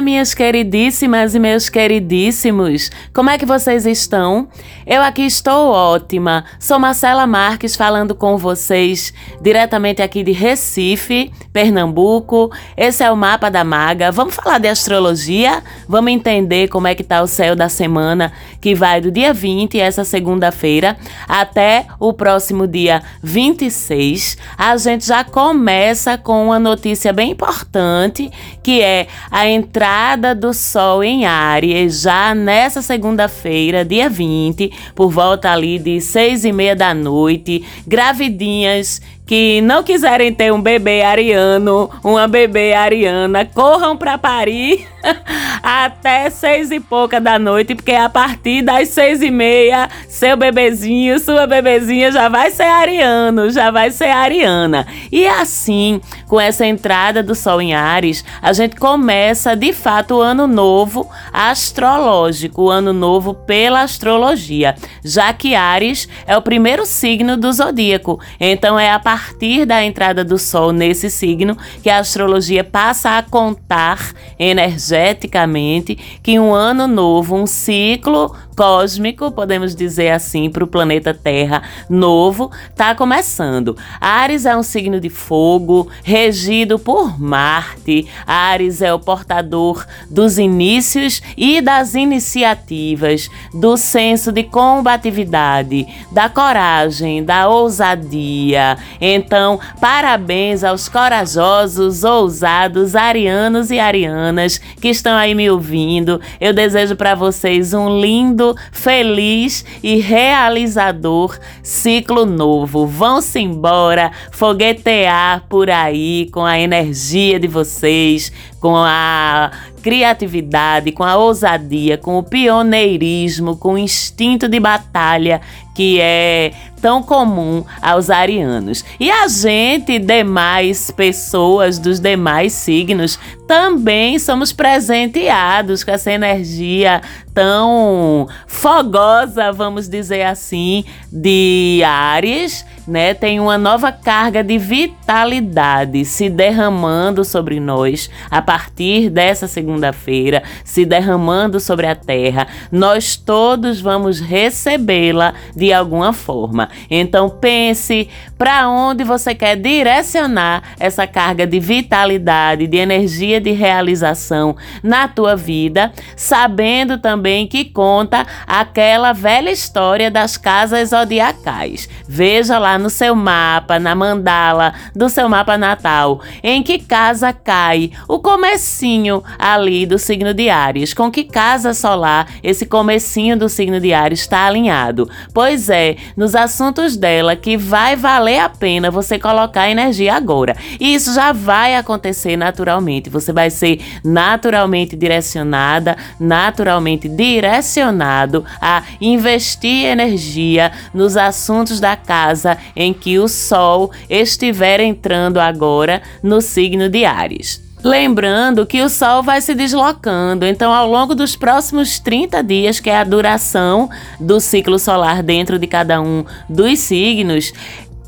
Minhas queridíssimas e meus queridíssimos! Como é que vocês estão? Eu aqui estou ótima. Sou Marcela Marques falando com vocês diretamente aqui de Recife, Pernambuco. Esse é o mapa da maga. Vamos falar de astrologia? Vamos entender como é que tá o céu da semana que vai do dia 20, essa segunda-feira, até o próximo dia 26. A gente já começa com uma notícia bem importante, que é a a entrada do Sol em Áries já nessa segunda-feira, dia 20, por volta ali de seis e meia da noite, gravidinhas que não quiserem ter um bebê ariano, uma bebê ariana, corram para Paris até seis e pouca da noite, porque a partir das seis e meia, seu bebezinho, sua bebezinha já vai ser ariano, já vai ser ariana. E assim, com essa entrada do Sol em Ares, a gente começa de fato o ano novo astrológico, o ano novo pela astrologia, já que Ares é o primeiro signo do zodíaco. Então é a partir partir da entrada do Sol nesse signo que a astrologia passa a contar energeticamente que um ano novo, um ciclo cósmico, podemos dizer assim, para o planeta Terra novo, está começando. Ares é um signo de fogo, regido por Marte. Ares é o portador dos inícios e das iniciativas, do senso de combatividade, da coragem, da ousadia. Então, parabéns aos corajosos, ousados arianos e arianas que estão aí me ouvindo. Eu desejo para vocês um lindo feliz e realizador ciclo novo. Vão-se embora, foguetear por aí com a energia de vocês, com a criatividade, com a ousadia, com o pioneirismo, com o instinto de batalha que é tão comum aos arianos. E a gente, demais pessoas dos demais signos, também somos presenteados com essa energia tão fogosa, vamos dizer assim, de Ares, né? Tem uma nova carga de vitalidade se derramando sobre nós a partir dessa segunda-feira, se derramando sobre a terra. Nós todos vamos recebê-la de alguma forma. Então pense para onde você quer direcionar essa carga de vitalidade, de energia de realização na tua vida, sabendo também que conta aquela velha história das casas zodiacais. Veja lá no seu mapa, na mandala do seu mapa natal, em que casa cai o comecinho ali do signo de Ares, com que casa solar esse comecinho do signo de Ares está alinhado. Pois é, nos assuntos dela que vai valer a pena você colocar energia agora. E isso já vai acontecer naturalmente. Você vai ser naturalmente direcionada, naturalmente direcionado a investir energia nos assuntos da casa em que o Sol estiver entrando agora no signo de Ares. Lembrando que o Sol vai se deslocando, então ao longo dos próximos 30 dias, que é a duração do ciclo solar dentro de cada um dos signos,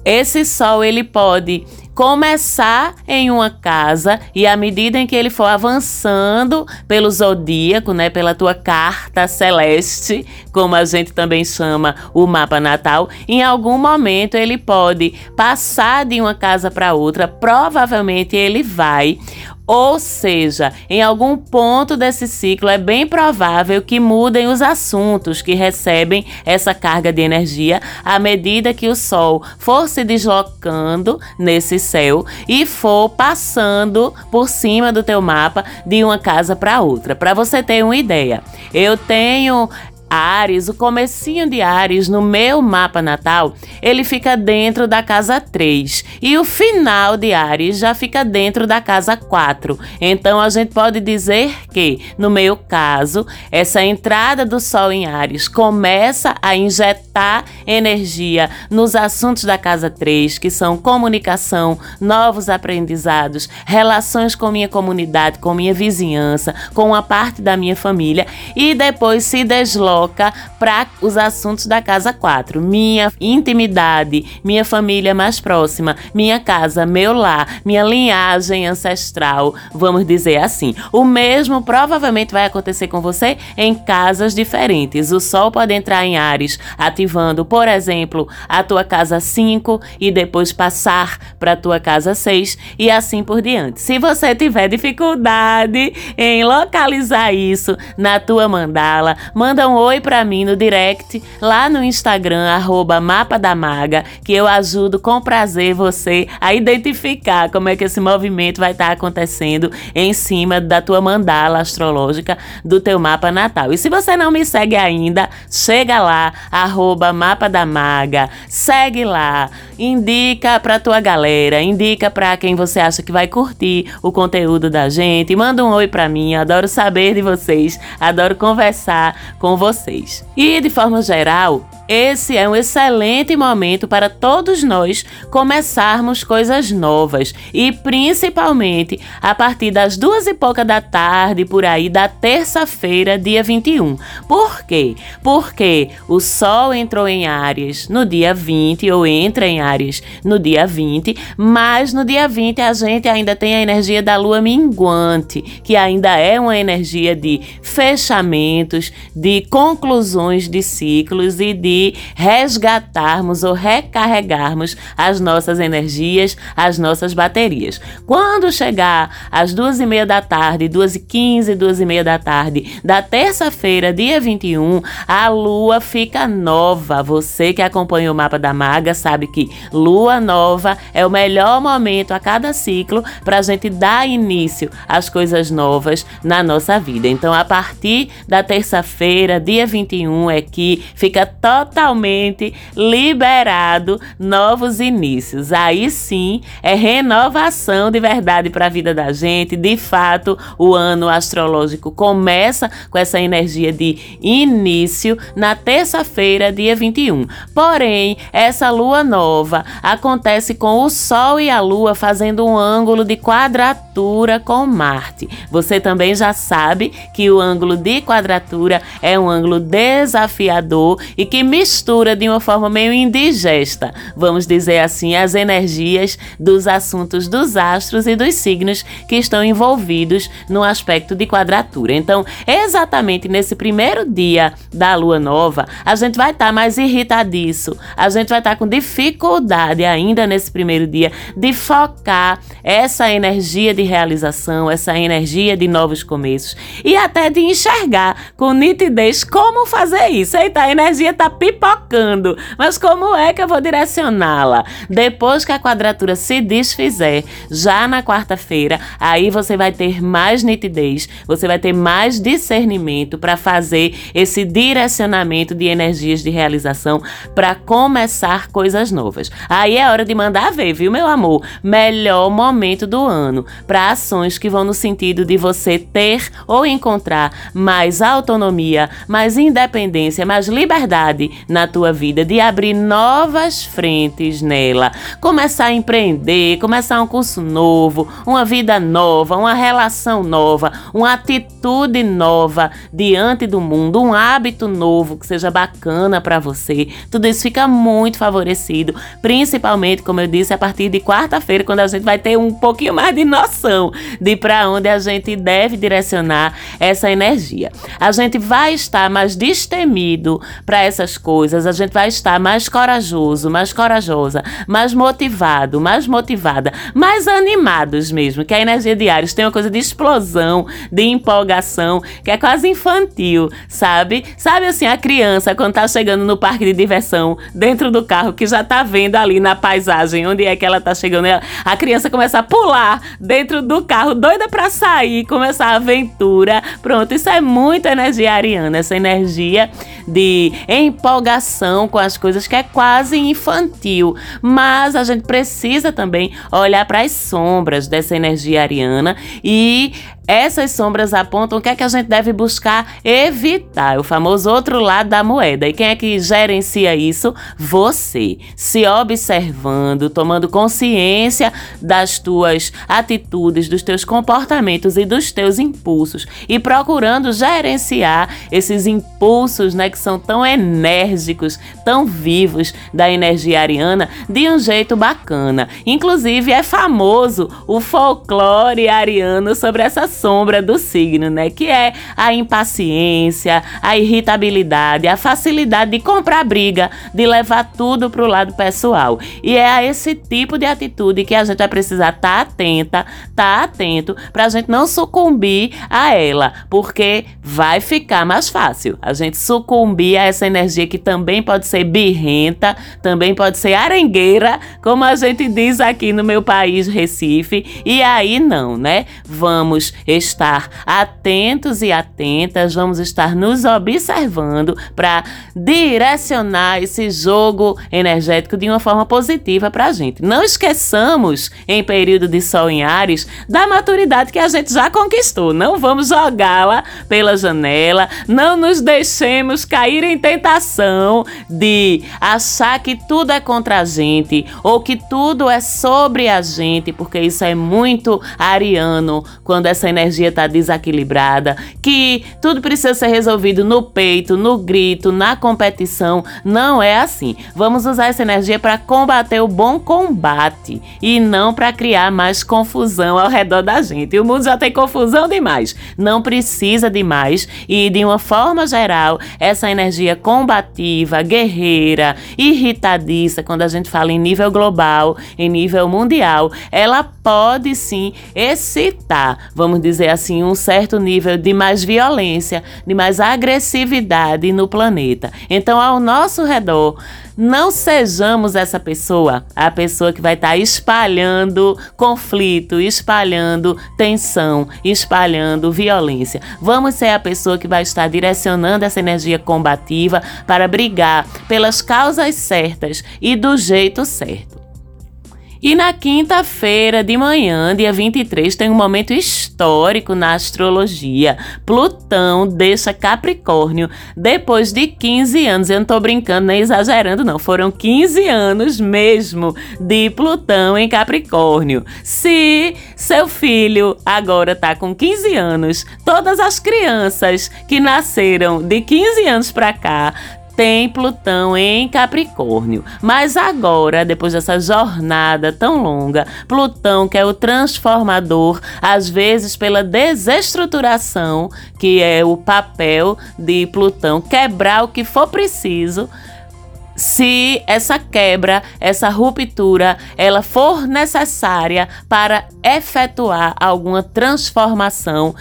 esse Sol ele pode começar em uma casa e à medida em que ele for avançando pelo zodíaco, né, pela tua carta celeste, como a gente também chama o mapa natal, em algum momento ele pode passar de uma casa para outra, provavelmente ele vai ou seja, em algum ponto desse ciclo é bem provável que mudem os assuntos que recebem essa carga de energia à medida que o Sol for se deslocando nesse céu e for passando por cima do teu mapa de uma casa para outra. Para você ter uma ideia, eu tenho Ares, o comecinho de Ares no meu mapa natal, ele fica dentro da casa 3 e o final de Ares já fica dentro da casa 4. Então a gente pode dizer que, no meu caso, essa entrada do Sol em Ares começa a injetar energia nos assuntos da casa 3, que são comunicação, novos aprendizados, relações com minha comunidade, com minha vizinhança, com uma parte da minha família e depois se desloca para os assuntos da casa 4. Minha intimidade, minha família mais próxima, minha casa, meu lar, minha linhagem ancestral, vamos dizer assim. O mesmo provavelmente vai acontecer com você em casas diferentes. O Sol pode entrar em Ares, ativando, por exemplo, a tua casa 5 e depois passar para tua casa 6 e assim por diante. Se você tiver dificuldade em localizar isso na tua mandala, manda um oi para mim no direct lá no Instagram arroba mapa da maga, que eu ajudo com prazer você a identificar como é que esse movimento vai estar tá acontecendo em cima da tua mandala astrológica do teu mapa natal. E se você não me segue ainda, chega lá, arroba mapa da maga, segue lá, indica pra tua galera, indica pra quem você acha que vai curtir o conteúdo da gente, manda um oi pra mim, adoro saber de vocês, adoro conversar com vocês. E de forma geral, esse é um excelente momento para todos nós começarmos coisas novas e principalmente a partir das duas e pouca da tarde, por aí, da terça-feira, dia 21. Por quê? Porque o Sol entrou em Áries no dia 20 ou entra em Áries no dia 20, mas no dia 20 a gente ainda tem a energia da Lua minguante, que ainda é uma energia de fechamentos, de conclusões de ciclos e de resgatarmos ou recarregarmos as nossas energias, as nossas baterias. Quando chegar às duas e meia da tarde, duas e quinze, duas e meia da tarde da terça-feira, dia 21, a lua fica nova. Você que acompanha o mapa da maga sabe que lua nova é o melhor momento a cada ciclo para a gente dar início às coisas novas na nossa vida. Então, a partir da terça-feira, dia 21, é que fica totalmente liberado novos inícios. Aí sim é renovação de verdade para a vida da gente. De fato, o ano astrológico começa com essa energia de início na terça-feira, dia 21. Porém, essa lua nova acontece com o Sol e a Lua fazendo um ângulo de quadratura com Marte. Você também já sabe que o ângulo de quadratura é um ângulo desafiador e que mistura de uma forma meio indigesta, vamos dizer assim, as energias dos assuntos dos astros e dos signos que estão envolvidos no aspecto de quadratura. Então, exatamente nesse primeiro dia da lua nova, a gente vai estar tá mais irritadiço, a gente vai estar tá com dificuldade ainda nesse primeiro dia de focar essa energia de realização, essa energia de novos começos e até de enxergar com nitidez como fazer isso. Eita, a energia tá pipocando. Mas como é que eu vou direcioná-la? Depois que a quadratura se desfizer, já na quarta-feira, aí você vai ter mais nitidez, você vai ter mais discernimento para fazer esse direcionamento de energias de realização para começar coisas novas. Aí é hora de mandar ver, viu, meu amor? Melhor momento do ano para ações que vão no sentido de você ter ou encontrar mais autonomia, mais independência, mais liberdade na tua vida, de abrir novas frentes nela, começar a empreender, começar um curso novo, uma vida nova, uma relação nova, uma atitude nova diante do mundo, um hábito novo que seja bacana para você. Tudo isso fica muito favorecido, principalmente, como eu disse, a partir de quarta-feira, quando a gente vai ter um pouquinho mais de noção de para onde a gente deve direcionar essa energia. A gente vai estar mais destemido para essas coisas, a gente vai estar mais corajoso, mais corajosa, mais motivado, mais motivada, mais animados mesmo, que a energia de Ares tem uma coisa de explosão, de empolgação, que é quase infantil, sabe? Sabe assim, a criança quando tá chegando no parque de diversão, dentro do carro, que já tá vendo ali na paisagem onde é que ela tá chegando, a criança começa a pular dentro do carro, doida para sair, começar a aventura. Pronto, isso é muito energia ariana, essa energia de empolgação empolgação com as coisas que é quase infantil. Mas a gente precisa também olhar para as sombras dessa energia ariana e essas sombras apontam o que é que a gente deve buscar evitar, o famoso outro lado da moeda. E quem é que gerencia isso? Você. Se observando, tomando consciência das tuas atitudes, dos teus comportamentos e dos teus impulsos e procurando gerenciar esses impulsos, né, que são tão enérgicos, tão vivos da energia ariana de um jeito bacana. Inclusive é famoso o folclore ariano sobre essa sombra do signo, né? Que é a impaciência, a irritabilidade, a facilidade de comprar briga, de levar tudo pro lado pessoal. E é a esse tipo de atitude que a gente vai precisar estar tá atenta, tá atento, pra gente não sucumbir a ela, porque vai ficar mais fácil a gente sucumbir a essa energia que também pode ser birrenta, também pode ser arengueira, como a gente diz aqui no meu país, Recife. E aí não, né? Vamos estar atentos e atentas, vamos estar nos observando para direcionar esse jogo energético de uma forma positiva para a gente. Não esqueçamos, em período de Sol em Ares, da maturidade que a gente já conquistou. Não vamos jogá-la pela janela, não nos deixemos cair em tentação de achar que tudo é contra a gente ou que tudo é sobre a gente, porque isso é muito ariano quando essa energia está desequilibrada, que tudo precisa ser resolvido no peito, no grito, na competição. Não é assim. Vamos usar essa energia para combater o bom combate e não para criar mais confusão ao redor da gente. O mundo já tem confusão demais. Não precisa de mais e de uma forma geral, essa energia combativa, guerreira, irritadiça, quando a gente fala em nível global, em nível mundial, ela pode sim excitar, vamos dizer assim, um certo nível de mais violência, de mais agressividade no planeta. Então, ao nosso redor, não sejamos essa pessoa, a pessoa que vai estar tá espalhando conflito, espalhando tensão, espalhando violência. Vamos ser a pessoa que vai estar direcionando essa energia combativa para brigar pelas causas certas e do jeito certo. E na quinta-feira de manhã, dia 23, tem um momento histórico na astrologia. Plutão deixa Capricórnio depois de 15 anos. Eu não tô brincando nem exagerando, não. Foram 15 anos mesmo de Plutão em Capricórnio. Se seu filho agora tá com 15 anos, todas as crianças que nasceram de 15 anos para cá tem Plutão em Capricórnio. Mas agora, depois dessa jornada tão longa, Plutão, que é o transformador, às vezes pela desestruturação, que é o papel de Plutão, quebrar o que for preciso se essa quebra, essa ruptura, ela for necessária para efetuar alguma transformação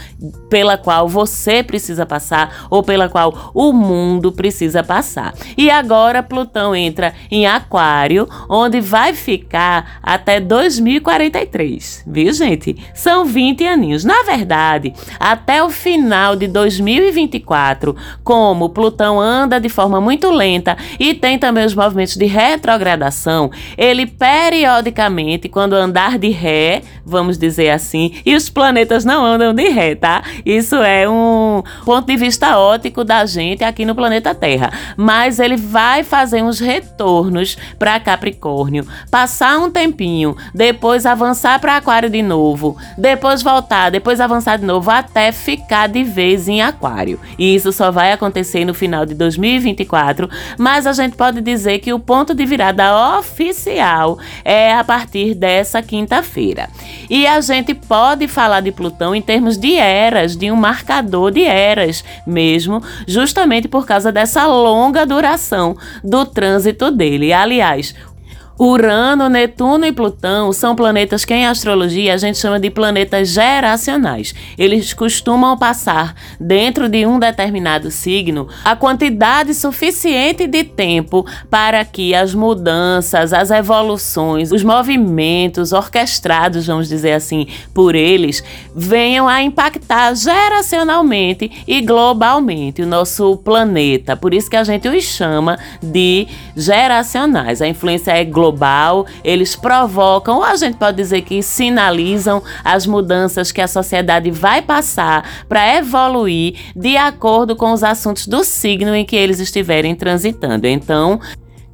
pela qual você precisa passar ou pela qual o mundo precisa passar. E agora Plutão entra em Aquário, onde vai ficar até 2043, viu, gente? São 20 aninhos. Na verdade, até o final de 2024, como Plutão anda de forma muito lenta e tem também os movimentos de retrogradação, ele periodicamente, quando andar de ré, vamos dizer assim, e os planetas não andam de ré, tá? Isso é um ponto de vista ótico da gente aqui no planeta Terra. Mas ele vai fazer uns retornos para Capricórnio, passar um tempinho, depois avançar para Aquário de novo, depois voltar, depois avançar de novo até ficar de vez em Aquário. E isso só vai acontecer no final de 2024, mas a gente pode dizer que o ponto de virada oficial é a partir dessa quinta-feira. E a gente pode falar de Plutão em termos de eras, de um marcador de eras mesmo, justamente por causa dessa longa duração do trânsito dele. Aliás, Urano, Netuno e Plutão são planetas que em astrologia a gente chama de planetas geracionais. Eles costumam passar dentro de um determinado signo a quantidade suficiente de tempo para que as mudanças, as evoluções, os movimentos orquestrados, vamos dizer assim, por eles, venham a impactar geracionalmente e globalmente o nosso planeta. Por isso que a gente os chama de geracionais. A influência é global global, eles provocam, ou a gente pode dizer que sinalizam as mudanças que a sociedade vai passar para evoluir de acordo com os assuntos do signo em que eles estiverem transitando. Então,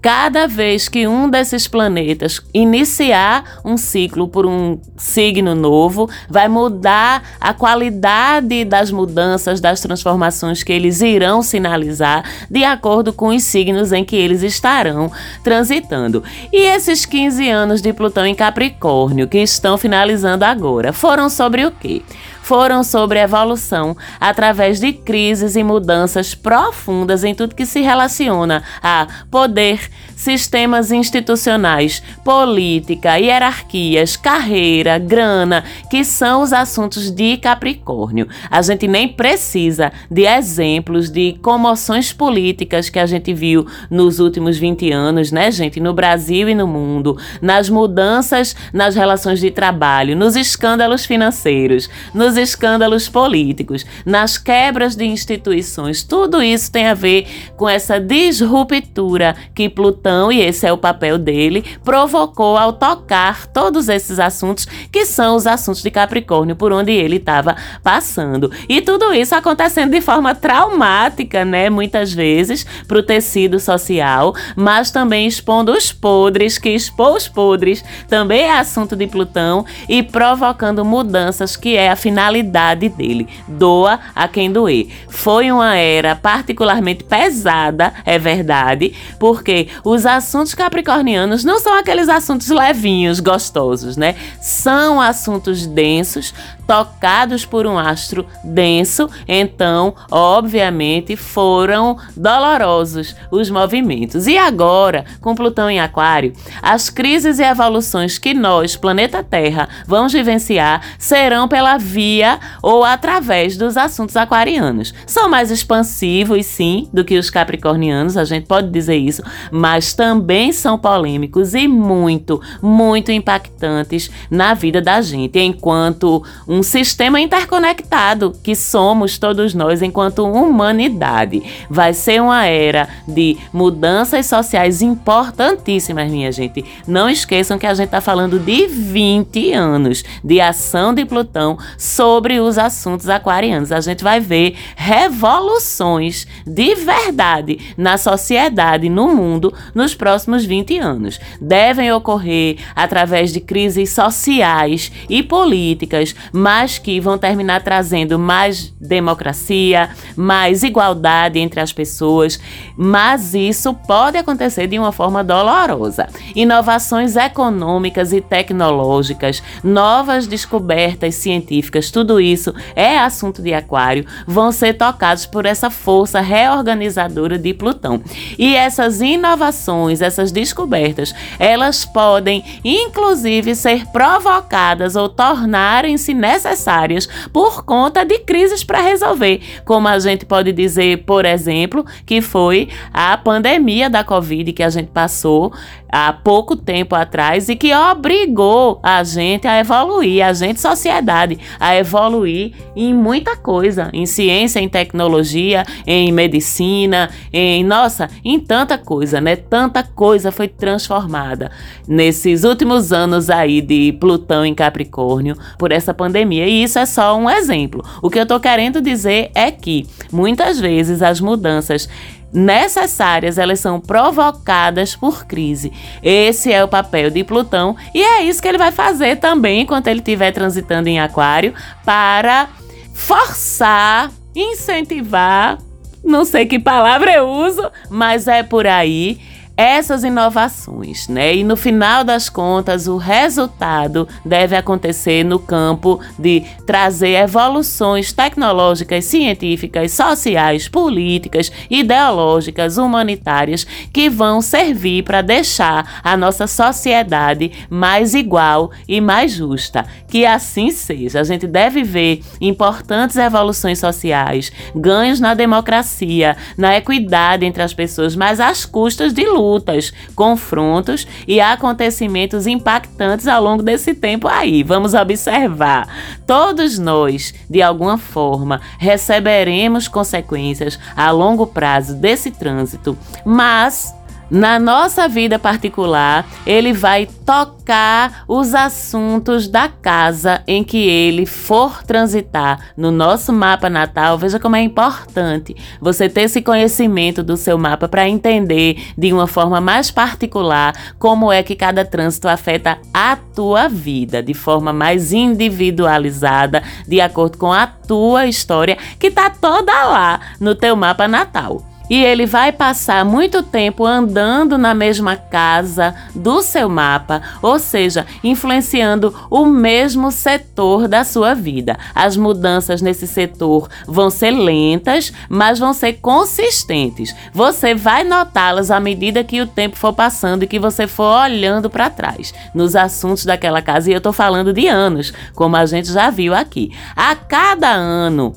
Cada vez que um desses planetas iniciar um ciclo por um signo novo, vai mudar a qualidade das mudanças, das transformações que eles irão sinalizar de acordo com os signos em que eles estarão transitando. E esses 15 anos de Plutão em Capricórnio, que estão finalizando agora, foram sobre o quê? Foram sobre evolução através de crises e mudanças profundas em tudo que se relaciona a poder, sistemas institucionais, política, hierarquias, carreira, grana, que são os assuntos de Capricórnio. A gente nem precisa de exemplos de comoções políticas que a gente viu nos últimos 20 anos, né, gente, no Brasil e no mundo, nas mudanças nas relações de trabalho, nos escândalos financeiros, nos escândalos políticos, nas quebras de instituições. Tudo isso tem a ver com essa disruptura que Plutão, e esse é o papel dele, provocou ao tocar todos esses assuntos que são os assuntos de Capricórnio por onde ele estava passando. E tudo isso acontecendo de forma traumática, né? Muitas vezes para o tecido social, mas também expondo os podres, que expor os podres também é assunto de Plutão e provocando mudanças que é afinal finalidade dele. Doa a quem doer. Foi uma era particularmente pesada, é verdade, porque os assuntos capricornianos não são aqueles assuntos levinhos, gostosos, né? São assuntos densos, tocados por um astro denso, então, obviamente, foram dolorosos os movimentos. E agora, com Plutão em Aquário, as crises e evoluções que nós, planeta Terra, vamos vivenciar serão pela via ou através dos assuntos aquarianos. São mais expansivos, sim, do que os capricornianos, a gente pode dizer isso, mas também são polêmicos e muito, muito impactantes na vida da gente, enquanto um um sistema interconectado que somos todos nós enquanto humanidade. Vai ser uma era de mudanças sociais importantíssimas, minha gente. Não esqueçam que a gente está falando de 20 anos de ação de Plutão sobre os assuntos aquarianos. A gente vai ver revoluções de verdade na sociedade, no mundo, nos próximos 20 anos. Devem ocorrer através de crises sociais e políticas, mas que vão terminar trazendo mais democracia, mais igualdade entre as pessoas, mas isso pode acontecer de uma forma dolorosa. Inovações econômicas e tecnológicas, novas descobertas científicas, tudo isso é assunto de Aquário, vão ser tocados por essa força reorganizadora de Plutão. E essas inovações, essas descobertas, elas podem inclusive ser provocadas ou tornarem-se necessárias necessárias por conta de crises para resolver, como a gente pode dizer, por exemplo, que foi a pandemia da Covid que a gente passou há pouco tempo atrás e que obrigou a gente a evoluir, a gente, sociedade, a evoluir em muita coisa, em ciência, em tecnologia, em medicina, em nossa, em tanta coisa, né? Tanta coisa foi transformada nesses últimos anos aí de Plutão em Capricórnio por essa pandemia. E isso é só um exemplo. O que eu tô querendo dizer é que muitas vezes as mudanças necessárias, elas são provocadas por crise. Esse é o papel de Plutão e é isso que ele vai fazer também enquanto ele estiver transitando em Aquário para forçar, incentivar, não sei que palavra eu uso, mas é por aí essas inovações, né? E no final das contas, o resultado deve acontecer no campo de trazer evoluções tecnológicas, científicas, sociais, políticas, ideológicas, humanitárias que vão servir para deixar a nossa sociedade mais igual e mais justa. Que assim seja. A gente deve ver importantes evoluções sociais, ganhos na democracia, na equidade entre as pessoas, mas às custas de luta lutas, confrontos e acontecimentos impactantes ao longo desse tempo aí. Vamos observar. Todos nós, de alguma forma, receberemos consequências a longo prazo desse trânsito, mas na nossa vida particular, ele vai tocar os assuntos da casa em que ele for transitar. No nosso mapa natal, veja como é importante você ter esse conhecimento do seu mapa para entender de uma forma mais particular como é que cada trânsito afeta a tua vida, de forma mais individualizada, de acordo com a tua história, que está toda lá no teu mapa natal e ele vai passar muito tempo andando na mesma casa do seu mapa, ou seja, influenciando o mesmo setor da sua vida. As mudanças nesse setor vão ser lentas, mas vão ser consistentes. Você vai notá-las à medida que o tempo for passando e que você for olhando para trás nos assuntos daquela casa. E eu estou falando de anos, como a gente já viu aqui. A cada ano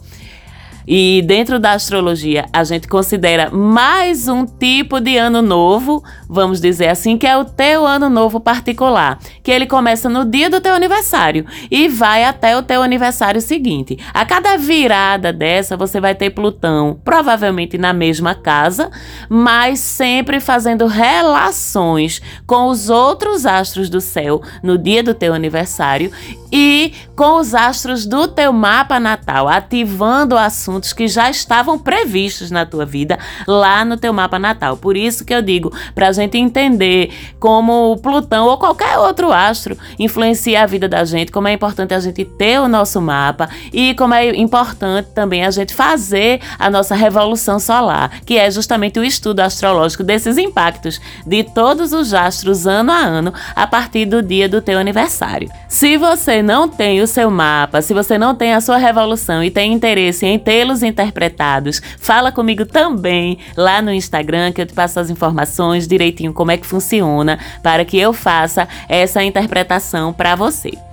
e dentro da astrologia, a gente considera mais um tipo de ano novo, vamos dizer assim, que é o teu ano novo particular, que ele começa no dia do teu aniversário e vai até o teu aniversário seguinte. A cada virada dessa, você vai ter Plutão, provavelmente na mesma casa, mas sempre fazendo relações com os outros astros do céu no dia do teu aniversário e com os astros do teu mapa natal, ativando assuntos que já estavam previstos na tua vida lá no teu mapa natal. Por isso que eu digo, para a gente entender como o Plutão ou qualquer outro astro influencia a vida da gente, como é importante a gente ter o nosso mapa e como é importante também a gente fazer a nossa revolução solar, que é justamente o estudo astrológico desses impactos de todos os astros ano a ano a partir do dia do teu aniversário. Se você não tem o seu mapa, se você não tem a sua revolução e tem interesse em tê-los interpretados, fala comigo também lá no Instagram que eu te passo as informações direitinho como é que funciona para que eu faça essa interpretação para você.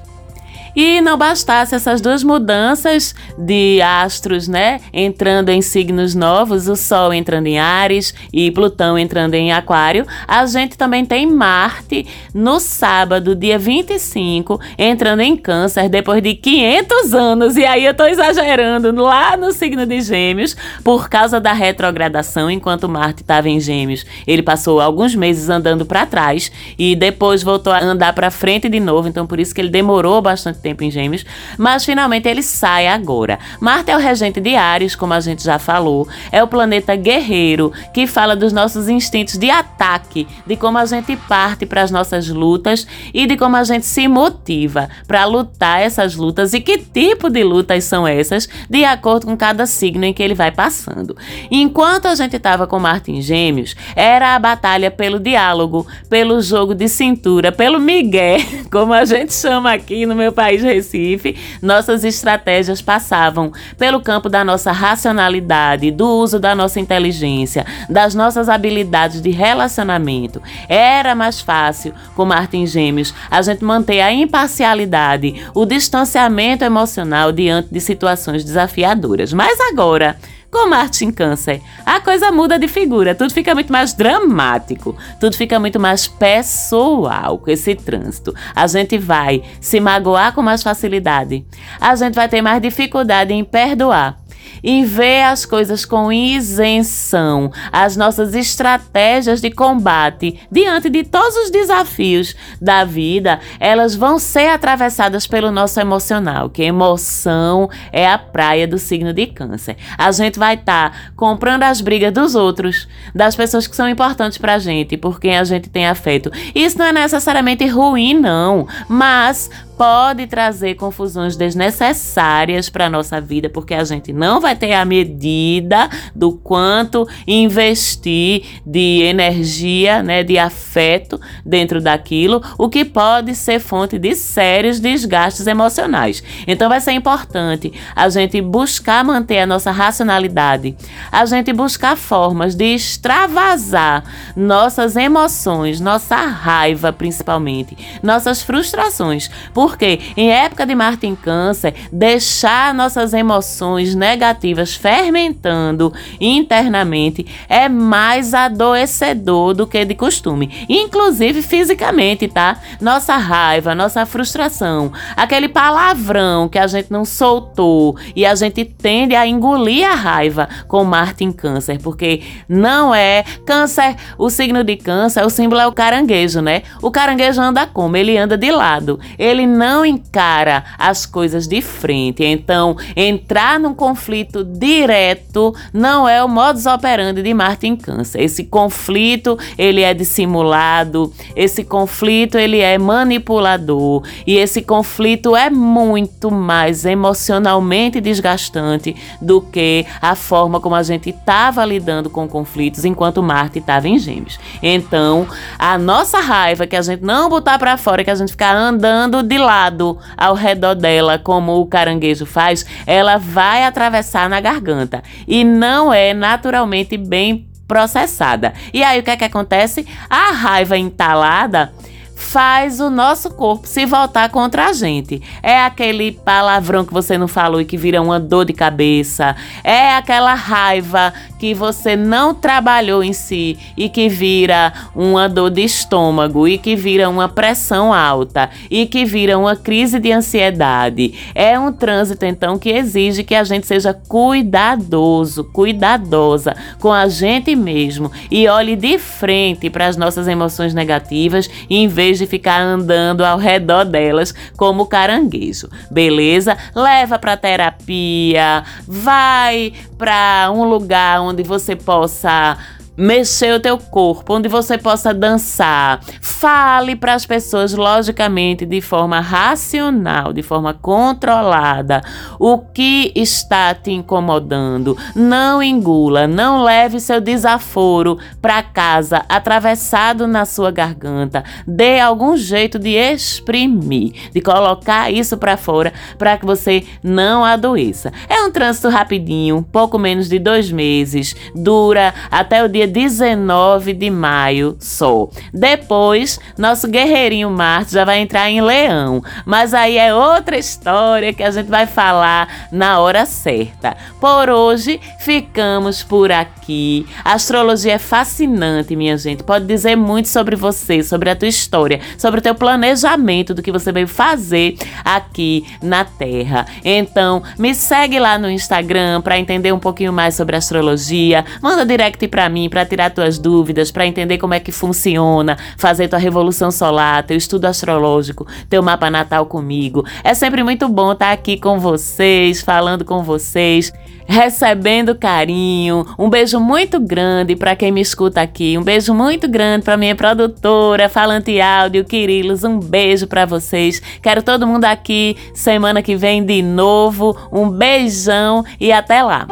E não bastasse essas duas mudanças de astros, né, entrando em signos novos, o Sol entrando em Ares e Plutão entrando em Aquário, a gente também tem Marte no sábado, dia 25, entrando em Câncer depois de 500 anos. E aí eu tô exagerando lá no signo de Gêmeos por causa da retrogradação, enquanto Marte estava em Gêmeos. Ele passou alguns meses andando para trás e depois voltou a andar para frente de novo, então por isso que ele demorou bastante tempo em Gêmeos, mas finalmente ele sai agora. Marte é o regente de Ares, como a gente já falou, é o planeta guerreiro que fala dos nossos instintos de ataque, de como a gente parte para as nossas lutas e de como a gente se motiva para lutar essas lutas e que tipo de lutas são essas, de acordo com cada signo em que ele vai passando. Enquanto a gente estava com Marte em Gêmeos, era a batalha pelo diálogo, pelo jogo de cintura, pelo migué, como a gente chama aqui no meu país país Recife, nossas estratégias passavam pelo campo da nossa racionalidade, do uso da nossa inteligência, das nossas habilidades de relacionamento. Era mais fácil, com Martin Gêmeos, a gente manter a imparcialidade, o distanciamento emocional diante de situações desafiadoras. Mas agora, com Marte em Câncer, a coisa muda de figura, tudo fica muito mais dramático, tudo fica muito mais pessoal com esse trânsito. A gente vai se magoar com mais facilidade, a gente vai ter mais dificuldade em perdoar e ver as coisas com isenção, as nossas estratégias de combate diante de todos os desafios da vida, elas vão ser atravessadas pelo nosso emocional, que emoção é a praia do signo de Câncer. A gente vai estar tá comprando as brigas dos outros, das pessoas que são importantes pra gente, por quem a gente tem afeto. Isso não é necessariamente ruim, não, mas pode trazer confusões desnecessárias para nossa vida, porque a gente não vai ter a medida do quanto investir de energia, né, de afeto dentro daquilo, o que pode ser fonte de sérios desgastes emocionais. Então vai ser importante a gente buscar manter a nossa racionalidade, a gente buscar formas de extravasar nossas emoções, nossa raiva principalmente, nossas frustrações, porque em época de Marte em Câncer, deixar nossas emoções negativas fermentando internamente é mais adoecedor do que de costume, inclusive fisicamente, tá? Nossa raiva, nossa frustração, aquele palavrão que a gente não soltou e a gente tende a engolir a raiva com Marte em Câncer, porque não é Câncer, o signo de Câncer, o símbolo é o caranguejo, né? O caranguejo anda como? Ele anda de lado. Ele não encara as coisas de frente. Então, entrar num conflito direto não é o modus operandi de Marte em Câncer. Esse conflito, ele é dissimulado, esse conflito, ele é manipulador e esse conflito é muito mais emocionalmente desgastante do que a forma como a gente estava lidando com conflitos enquanto Marte estava em Gêmeos. Então, a nossa raiva que a gente não botar para fora, que a gente ficar andando de ao redor dela, como o caranguejo faz, ela vai atravessar na garganta e não é naturalmente bem processada. E aí o que é que acontece? A raiva entalada faz o nosso corpo se voltar contra a gente. É aquele palavrão que você não falou e que vira uma dor de cabeça. É aquela raiva que você não trabalhou em si e que vira uma dor de estômago e que vira uma pressão alta e que vira uma crise de ansiedade. É um trânsito então que exige que a gente seja cuidadoso, cuidadosa com a gente mesmo e olhe de frente para as nossas emoções negativas em vez vez de ficar andando ao redor delas como caranguejo. Beleza? Leva para terapia, vai para um lugar onde você possa mexer o teu corpo, onde você possa dançar. Fale para as pessoas, logicamente, de forma racional, de forma controlada, o que está te incomodando. Não engula, não leve seu desaforo para casa atravessado na sua garganta. Dê algum jeito de exprimir, de colocar isso para fora para que você não adoeça. É um trânsito rapidinho, pouco menos de dois meses, dura até o dia 19 de maio só. Depois, nosso guerreirinho Marte já vai entrar em Leão, mas aí é outra história que a gente vai falar na hora certa. Por hoje, ficamos por aqui. A astrologia é fascinante, minha gente. Pode dizer muito sobre você, sobre a tua história, sobre o teu planejamento do que você veio fazer aqui na Terra. Então, me segue lá no Instagram para entender um pouquinho mais sobre astrologia. Manda direct para mim para tirar tuas dúvidas, para entender como é que funciona, fazer tua revolução solar, teu estudo astrológico, teu mapa natal comigo. É sempre muito bom estar aqui com vocês, falando com vocês recebendo carinho. Um beijo muito grande para quem me escuta aqui. Um beijo muito grande para minha produtora, Falante Áudio, Quirilos. Um beijo para vocês. Quero todo mundo aqui semana que vem de novo. Um beijão e até lá.